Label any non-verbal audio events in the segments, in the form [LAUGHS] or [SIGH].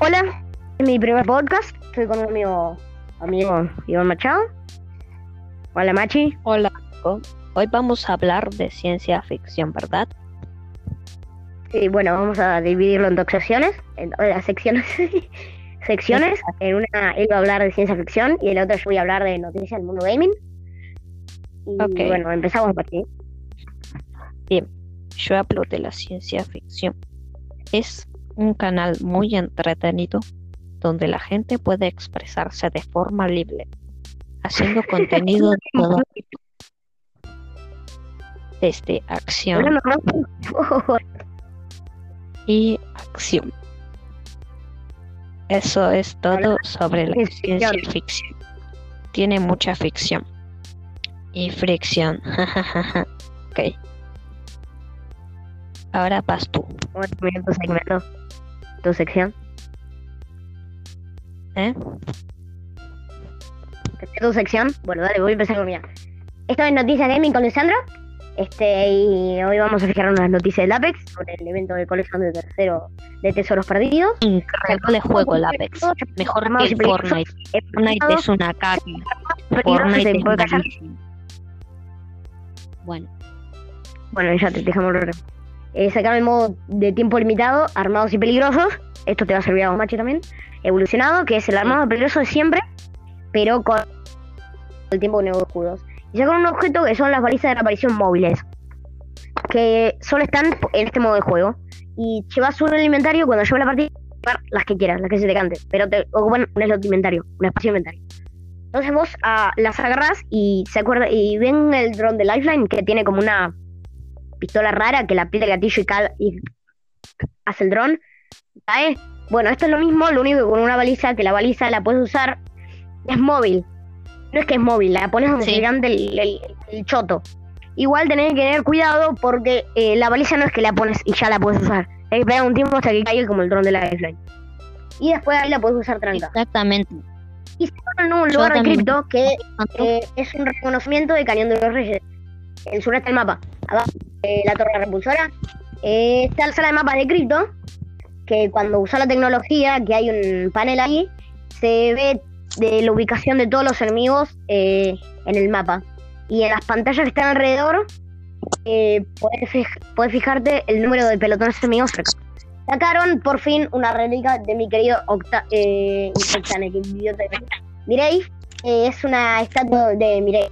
Hola, es mi primer podcast. Estoy con un amigo, amigo Iván Machado. Hola, Machi. Hola. Hoy vamos a hablar de ciencia ficción, ¿verdad? Sí, bueno, vamos a dividirlo en dos secciones, en en las secciones, [LAUGHS] secciones. En una él va a hablar de ciencia ficción y en la otra yo voy a hablar de noticias del mundo gaming. Y Ok. bueno, empezamos por aquí. Bien, yo hablo de la ciencia ficción. Es un canal muy entretenido donde la gente puede expresarse de forma libre, haciendo [LAUGHS] contenido de todo. Desde acción [LAUGHS] y acción. Eso es todo sobre la ciencia ficción. Tiene mucha ficción. Y fricción. [LAUGHS] ok. Ahora vas tú. Vamos a terminar tu segmento, tu sección. ¿eh? tu sección. Bueno, dale, voy a empezar con mía. Esto es Noticias Gaming con Lisandro. Este, y hoy vamos a fijar unas noticias del Apex sobre el evento de colección de tercero de tesoros perdidos. Increíble juego el Apex. Mejor que peligrosos. Fortnite. Fortnite es una caca. Fortnite es malísimo. Bueno, Bueno, ya te dejamos el eh, Sacaron el modo de tiempo limitado, armados y peligrosos. Esto te va a servir a vos, Machi, también. Evolucionado, que es el armado peligroso de siempre, pero con el tiempo de nuevos escudos. Y sacaron un objeto que son las balizas de reaparición móviles, que solo están en este modo de juego. Y llevas un inventario cuando llevas la partida, las que quieras, las que se te cante, pero te ocupan un slot de inventario, un espacio de inventario. Entonces vos ah, las agarrás y se acuerda y ven el dron de Lifeline que tiene como una pistola rara que la aprieta el gatillo y, cal- y hace el dron. ¿Cae? Bueno, esto es lo mismo, lo único que con una baliza, que la baliza la puedes usar, es móvil. No es que es móvil, la pones donde Sí. el, el- el choto. Igual tenés que tener cuidado porque eh, la baliza no es que la pones y ya la puedes usar. Hay que esperar un tiempo hasta que caiga como el dron de la Lifeline. Y después ahí la puedes usar tranca. exactamente. Y se en un lugar de cripto que eh, es un reconocimiento de Cañón de los Reyes. El sureste del mapa. Abajo, eh, la torre repulsora. Está la sala de mapas de cripto. Que cuando usa la tecnología, que hay un panel ahí, se ve de la ubicación de todos los enemigos eh, en el mapa. Y en las pantallas que están alrededor, eh, puedes, puedes fijarte el número de pelotones enemigos. Sacaron por fin una réplica de mi querido Octa eh, eh, es una estatua de Mirei.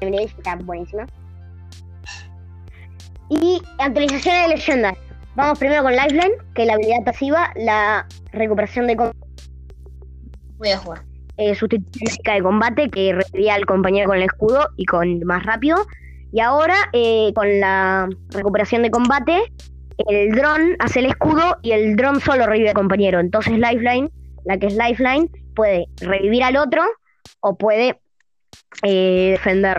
Está buenísima. Y actualizaciones de leyenda. Vamos primero con Lifeline, que es la habilidad pasiva, la recuperación de com- Voy a jugar. eh, sustitución de combate que revivía al compañero con el escudo y con más rápido. Y ahora, eh, con la recuperación de combate, el dron hace el escudo y el dron solo revive al compañero. Entonces Lifeline, la que es Lifeline, puede revivir al otro o puede eh, defender.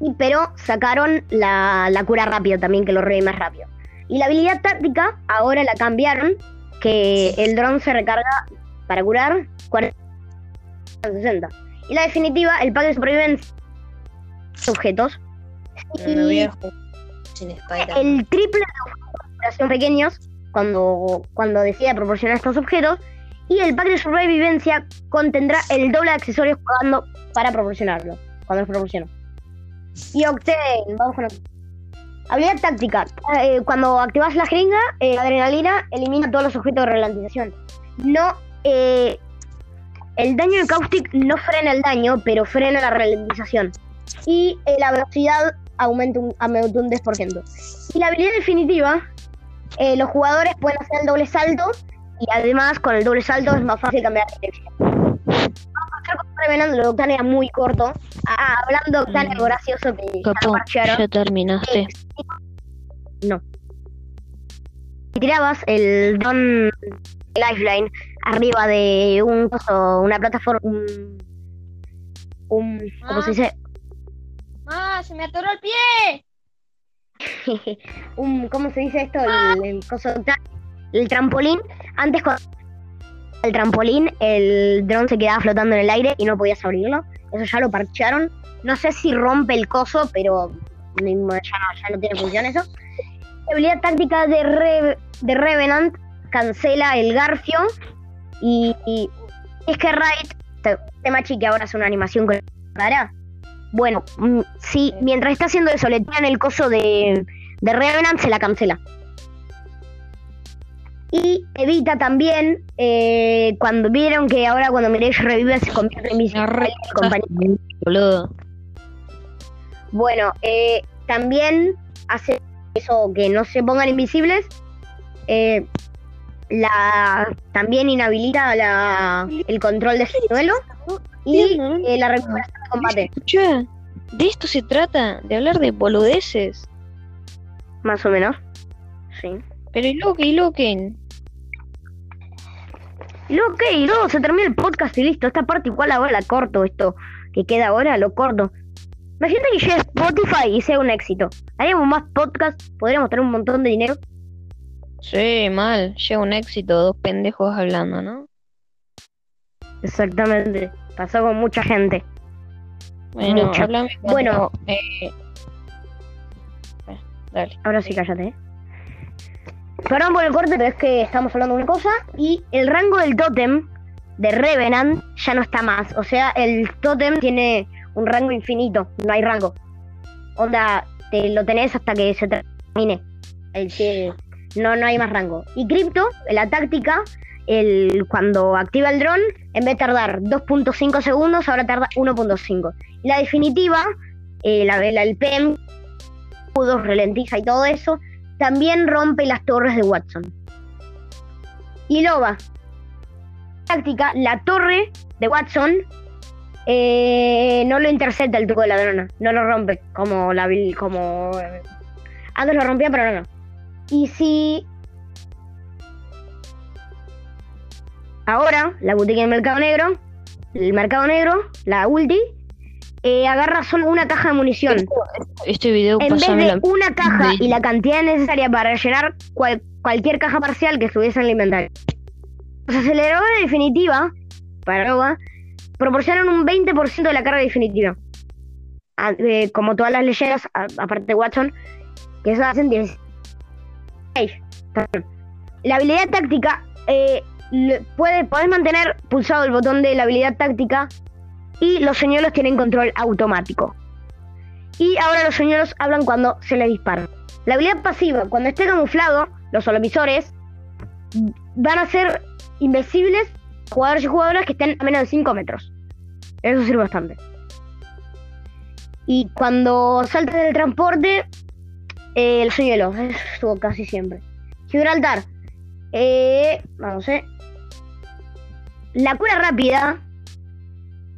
Y, pero sacaron la, la cura rápida también, que lo revive más rápido. Y la habilidad táctica ahora la cambiaron, que el dron se recarga para curar 40 60. Y la definitiva, el pack de supervivencia objetos. Y sin el triple de operación pequeños cuando, cuando decida proporcionar estos objetos. Y el pack de sobrevivencia contendrá el doble de accesorios pagando para proporcionarlo. Cuando los proporciono. Y Octane, vamos con Octane. Habilidad táctica. Eh, cuando activas la jeringa, eh, la adrenalina elimina todos los objetos de ralentización. No, eh, el daño de Caustic no frena el daño, pero frena la ralentización. Y la velocidad aumenta un, aumenta un 10%. Y la habilidad definitiva, los jugadores pueden hacer el doble salto y además con el doble salto es más fácil cambiar de dirección. Vamos a como revelando, el Octane era muy corto. Ah, hablando de Octane, Mm. gracioso que ya Capo, parchearon. ya terminaste. No. Si tirabas el Don Lifeline arriba de un coso, una plataforma, un, un ¿cómo Ah. se dice? ¡Ah! ¡Se me atoró el pie! [LAUGHS] un, ¿cómo se dice esto? El, el coso el trampolín. Antes con el trampolín, el dron se quedaba flotando en el aire y no podías abrirlo. Eso ya lo parchearon. No sé si rompe el coso, pero ya no, ya no tiene función eso. La habilidad táctica de, Re- de Revenant cancela el Garfio y, y es que Raid, te- Temachi que ahora es una animación con cara. Bueno, mm, si mientras está haciendo eso le tiran el coso de, de Revenant, se la cancela. Y evita también, eh, cuando vieron que ahora cuando Mirage revive se convierte en. Boludo. Bueno, eh, también hace eso que no se pongan invisibles. eh, la también inhabilita la, el control de duelo y eh, la recuperación de combate. Escucha, de esto se trata, de hablar de boludeces. Más o menos. Sí. Pero y Loki, y Loki. Y ¿qué? Y luego se termina el podcast y listo. Esta parte igual ahora la corto, esto que queda ahora lo corto. Imagínate que llegue a Spotify y sea un éxito. Haríamos más podcasts, podríamos tener un montón de dinero. Sí, mal. Llega un éxito, dos pendejos hablando, ¿no? Exactamente. Pasó con mucha gente. Bueno, cuando, Bueno. eh, dale. Ahora sí, cállate. ¿eh? Perdón por el corte, pero es que estamos hablando de una cosa. Y el rango del tótem de Revenant ya no está más. O sea, el tótem tiene un rango infinito. No hay rango. Onda, te lo tenés hasta que se termine. El que- no, no hay más rango. Y Crypto, la táctica, el, cuando activa el dron, en vez de tardar 2.5 segundos, ahora tarda 1.5. Y la definitiva, eh, la, la- el PM escudos, ralentiza y todo eso, también rompe las torres de Watson. Y Loba. Táctica, la torre de Watson eh, no lo intercepta el truco de la drona, no lo rompe como la como eh, antes lo rompía pero no, no. Y si ahora la boutique del mercado negro, el mercado negro, la ulti, eh, agarra solo una caja de munición. Este video En vez de la... una caja Sí. y la cantidad necesaria para llenar cual- cualquier caja parcial que estuviese en el inventario. Los aceleradores de definitiva, para proporcionan un 20% de la carga definitiva. Ah, eh, como todas las leyendas, a- aparte de Watson, que eso hacen 16. Perdón. La habilidad táctica, eh, puede, podés mantener pulsado el botón de la habilidad táctica y los señuelos tienen control automático. Y ahora los señuelos hablan cuando se les dispara. La habilidad pasiva, cuando esté camuflado, los holovisores van a ser invisibles jugadores y jugadoras que estén a menos de 5 metros. Eso sirve bastante. Y cuando saltas del transporte, eh, el señuelo, [LAUGHS] eso casi siempre. Gibraltar, eh, vamos, eh. La cura rápida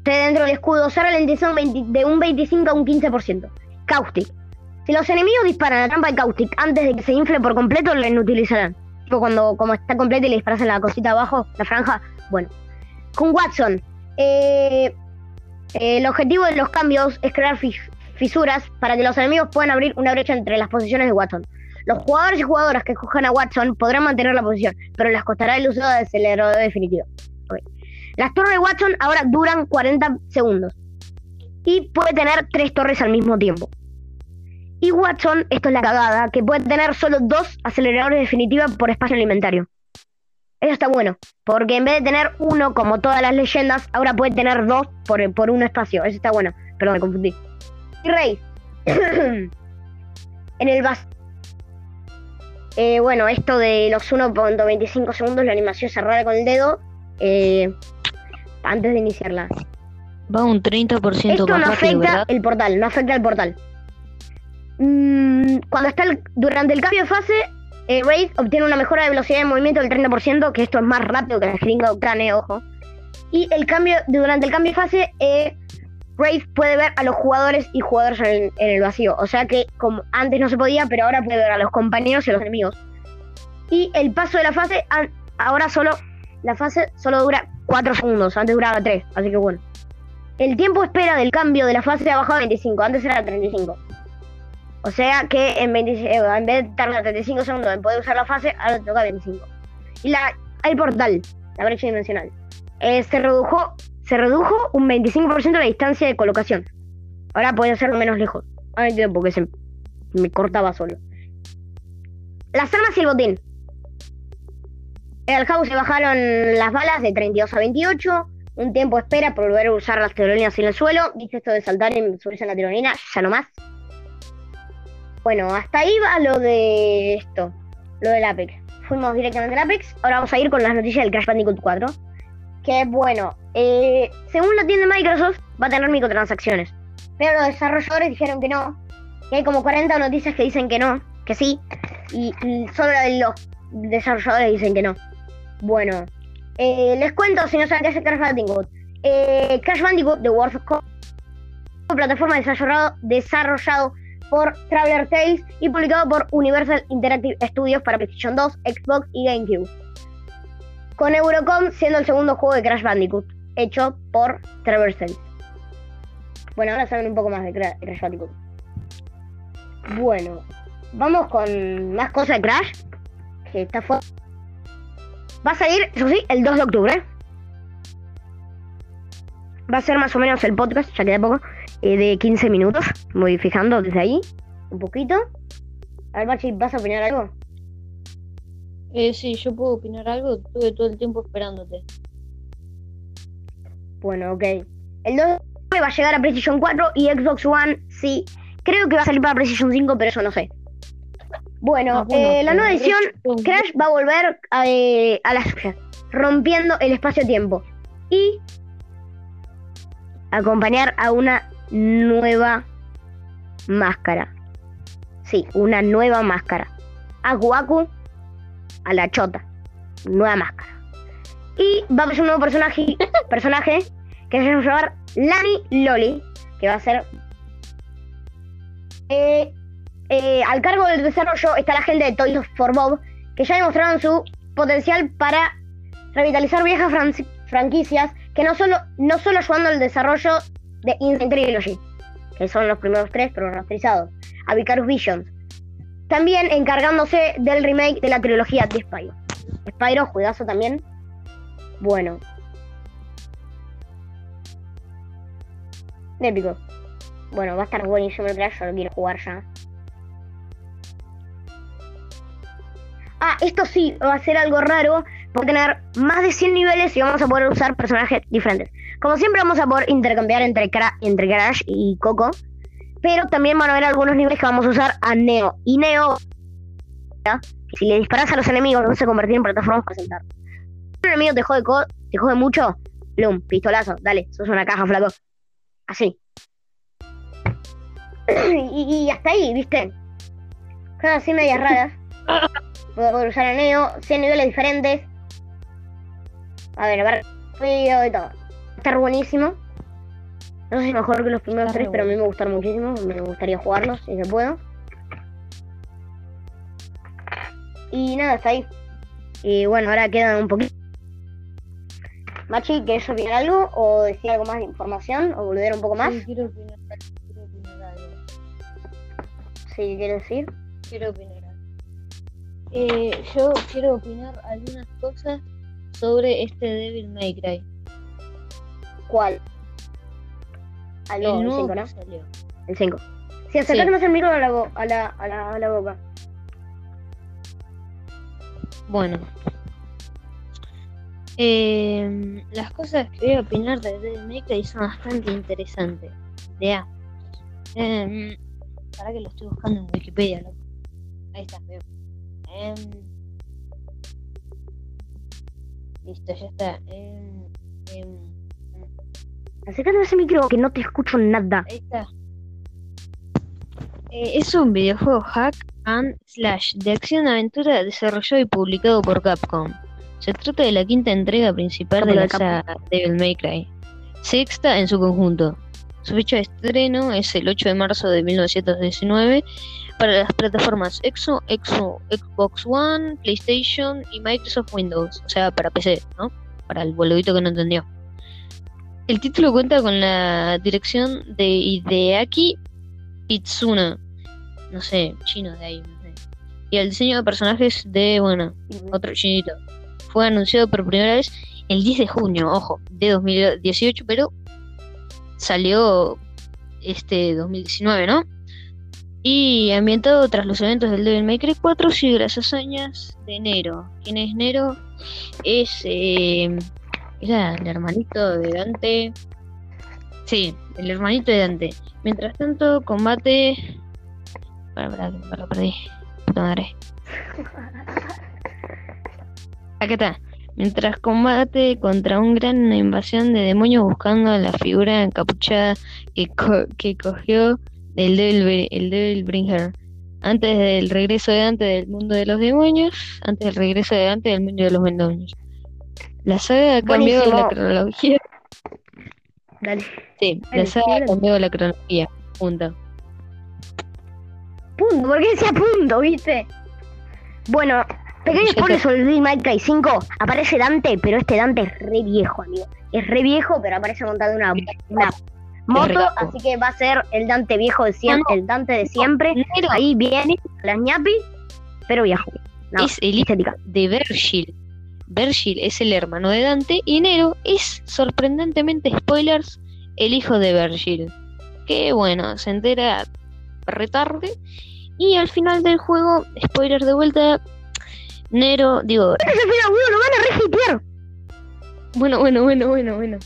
se dentro del escudo se ralentiza un 20 de un 25 a un 15%. Caustic. Si los enemigos disparan la trampa de Caustic antes de que se infle por completo, la inutilizarán. Tipo cuando como está completa y le disparas en la cosita abajo, la franja. Bueno. Con Watson. eh, el objetivo de los cambios es crear fis- fisuras para que los enemigos puedan abrir una brecha entre las posiciones de Watson. Los jugadores y jugadoras que escojan a Watson podrán mantener la posición, pero les costará el uso de acelerador definitivo. Las torres de Watson ahora duran 40 segundos y puede tener tres torres al mismo tiempo. Y Watson, esto es la cagada, que puede tener solo dos aceleradores definitivos por espacio en el inventario. Eso está bueno, porque en vez de tener uno como todas las leyendas, ahora puede tener dos por, por un espacio. Eso está bueno. Perdón, me confundí. Y Rey. [COUGHS] en el bas eh, bueno, esto de los 1.25 segundos, la animación cerrada con el dedo, eh, antes de iniciarla. Va un 30% Esto más no rápido, afecta ¿verdad? el portal, no afecta el portal. Mm, cuando está el- durante el cambio de fase, eh, Raid obtiene una mejora de velocidad de movimiento del 30%, que esto es más rápido que la jeringa de Octane, ojo. Y el cambio, durante el cambio de fase, eh, Raid puede ver a los jugadores y jugadores en el, en el vacío. O sea que como antes no se podía, pero ahora puede ver a los compañeros y a los enemigos. Y el paso de la fase, ahora solo, la fase solo dura 4 segundos, antes duraba 3, así que bueno. El tiempo de espera del cambio de la fase ha bajado a 25, antes era 35. O sea que en, 25 eh, en vez de tardar 35 segundos en poder usar la fase, ahora te toca 25. Y la, el portal, la brecha dimensional, eh, se, redujo, se redujo un 25% la distancia de colocación. Ahora puede hacerlo menos lejos. Ahora entiendo por qué se me cortaba solo. las armas y el botín. El house se bajaron las balas de 32 a 28. Un tiempo espera por volver a usar las tirolinas en el suelo. Dice esto de saltar y subirse en la tirolina, ya no más. Bueno, hasta ahí va lo de esto, lo del Apex. Fuimos directamente al Apex. Ahora vamos a ir con las noticias del Crash Bandicoot 4. Que bueno, eh, según la tienda de Microsoft, va a tener microtransacciones. Pero los desarrolladores dijeron que no. Que hay como 40 noticias que dicen que no, que sí. Y, y solo los desarrolladores dicen que no. Bueno, eh, les cuento si no saben qué el Crash Bandicoot. Eh, Crash Bandicoot The Wars of Code, plataforma desarrollado, desarrollado por Traveler Tales y publicado por Universal Interactive Studios para PlayStation 2, Xbox y GameCube. Con Eurocom siendo el segundo juego de Crash Bandicoot, hecho por Traveler Tales. Bueno, ahora saben un poco más de Cra- Crash Bandicoot. Bueno, vamos con más cosas de Crash. Que está fuerte. Va a salir, eso sí, el 2 de octubre. Va a ser más o menos el podcast, ya queda poco, eh, de 15 minutos. Voy fijando desde ahí, un poquito. A ver, Bachi, ¿vas a opinar algo? Eh, sí, yo puedo opinar algo. Estuve todo el tiempo esperándote. Bueno, ok. El 2 de octubre va a llegar a PlayStation 4 y Xbox One, sí. Creo que va a salir para PlayStation 5, pero eso no sé. Bueno, Ah, bueno, eh, la nueva edición Crash va a volver a, eh, a las suyas, rompiendo el espacio-tiempo y acompañar a una nueva máscara. Sí, una nueva máscara. Aku Aku a la chota. Nueva máscara. Y va a haber un nuevo personaje, [LAUGHS] personaje que se va a llamar Lani Loli, que va a ser... Eh, eh, al cargo del desarrollo está la gente de Toys for Bob, que ya demostraron su potencial para revitalizar viejas fran- franquicias, que no solo, no solo ayudando al desarrollo de Insane Trilogy, que son los primeros tres, pero remasterizados, a Vicarious Visions, también encargándose del remake de la trilogía de Spyro. Spyro, juegazo también. Bueno. Épico. Bueno, va a estar buenísimo el yo lo quiero jugar ya. Ah, esto sí, va a ser algo raro. Va a tener más de 100 niveles y vamos a poder usar personajes diferentes. Como siempre vamos a poder intercambiar entre, entre Crash y Coco. Pero también van a haber algunos niveles que vamos a usar a Neo. Y Neo, si le disparas a los enemigos, los vas a convertir en plataformas para saltar. Si un enemigo te jode, te jode mucho, Bloom, pistolazo, dale, sos una caja, flaco. Así. [CLEARS THROAT] y, y hasta ahí, ¿viste? Cosas así medias raras. [LAUGHS] Voy a poder usar a Neo, 100 niveles diferentes. A ver, a ver, frío y todo. Estar buenísimo. No sé si mejor que los primeros Está tres, re pero a mí me gustaron muchísimo. Me gustaría jugarlos si se puedo. Y nada, está ahí. Y bueno, ahora quedan un poquito. Machi, ¿quieres opinar algo? ¿O decir algo más de información? ¿O volver un poco más? Sí, quiero opinar, quiero opinar algo. Si quieres decir. Quiero opinar. Eh, yo quiero opinar algunas cosas sobre este Devil May Cry. ¿Cuál? No, el el nuevo 5, que ¿no? salió. El 5. Sí, acércate Sí. más el micro a la, a la, a la, a la boca. Bueno. Eh, las cosas que voy a opinar de Devil May Cry son bastante interesantes. Vea. Eh, para que lo estoy buscando en Wikipedia, loco. Ahí está, veo. Em, listo, ya está. Acércate más el micro que no te escucho nada. Ahí está. Eh, es un videojuego hack and slash de acción-aventura desarrollado y publicado por Capcom. Se trata de la quinta entrega principal de la saga Devil May Cry. Sexta en su conjunto. Su fecha de estreno es el 8 de marzo de 1919 para las plataformas Exo, Exo, Xbox One, PlayStation y Microsoft Windows. O sea, para PC, ¿no? Para el boludito que no entendió. El título cuenta con la dirección de Hideaki Itsuna. No sé, chino de ahí, no sé. Y el diseño de personajes de, bueno, otro chinito. Fue anunciado por primera vez el 10 de junio, ojo, de 2018, pero salió este 2019, ¿no? Y ambientado tras los eventos del Devil May Cry 4, sigue las hazañas de Nero. ¿Quién es Nero? Es eh, el hermanito de Dante. Sí, el hermanito de Dante. Mientras tanto, combate. Para, para, para, perdí. Puta. Acá está. Mientras combate contra un gran invasión de demonios buscando a la figura encapuchada que, co- que cogió el Devil, el Devil Bringer. Antes del regreso de Dante del mundo de los demonios, antes del regreso de Dante del mundo de los demonios. La saga ha cambiado la cronología. Dale. Sí, la Dale, saga ha cambiado la cronología. Punto. Punto, ¿por qué decía punto, viste? Bueno, pequeño spoiler te- sobre el Devil May Cry 5. Aparece Dante, pero este Dante es re viejo, amigo. Es re viejo, pero aparece montado en una, una moto, así que va a ser el Dante viejo de siempre, el Dante de siempre. Ahí viene las ñapi, pero viejo. No, es el hijo de Virgil. Virgil es el hermano de Dante y Nero es, sorprendentemente, spoilers, el hijo de Virgil. Que bueno, se entera retarde. Y al final del juego, spoiler de vuelta, Nero, digo, Ese final, boludo, lo van a regitear. bueno, bueno, bueno, bueno, bueno.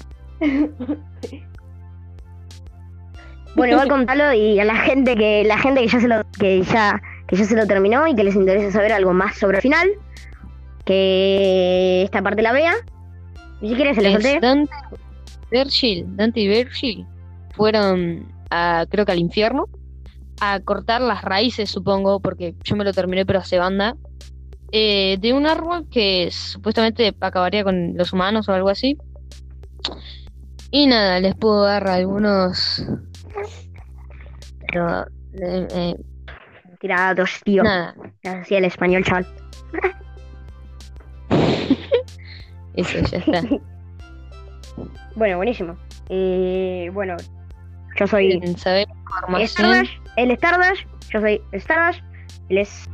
Bueno, igual contalo y a la gente que la gente que ya se lo que ya que ya se lo terminó y que les interesa saber algo más sobre el final, que esta parte la vea. Y si quieres se lo Es solté. Dante, Virgil, Dante y Virgil fueron a, creo que al infierno, a cortar las raíces, supongo, porque yo me lo terminé, pero hace banda, eh, de un árbol que supuestamente acabaría con los humanos o algo así. Y nada, les puedo dar algunos. Pero. eh, eh, Tirados, tío. nada, Así el español, chaval. [LAUGHS] eso ya está. [LAUGHS] Bueno, buenísimo. Eh, bueno, yo soy ¿Quieren saber información? Stardust, el Stardust, yo soy Stardust, él es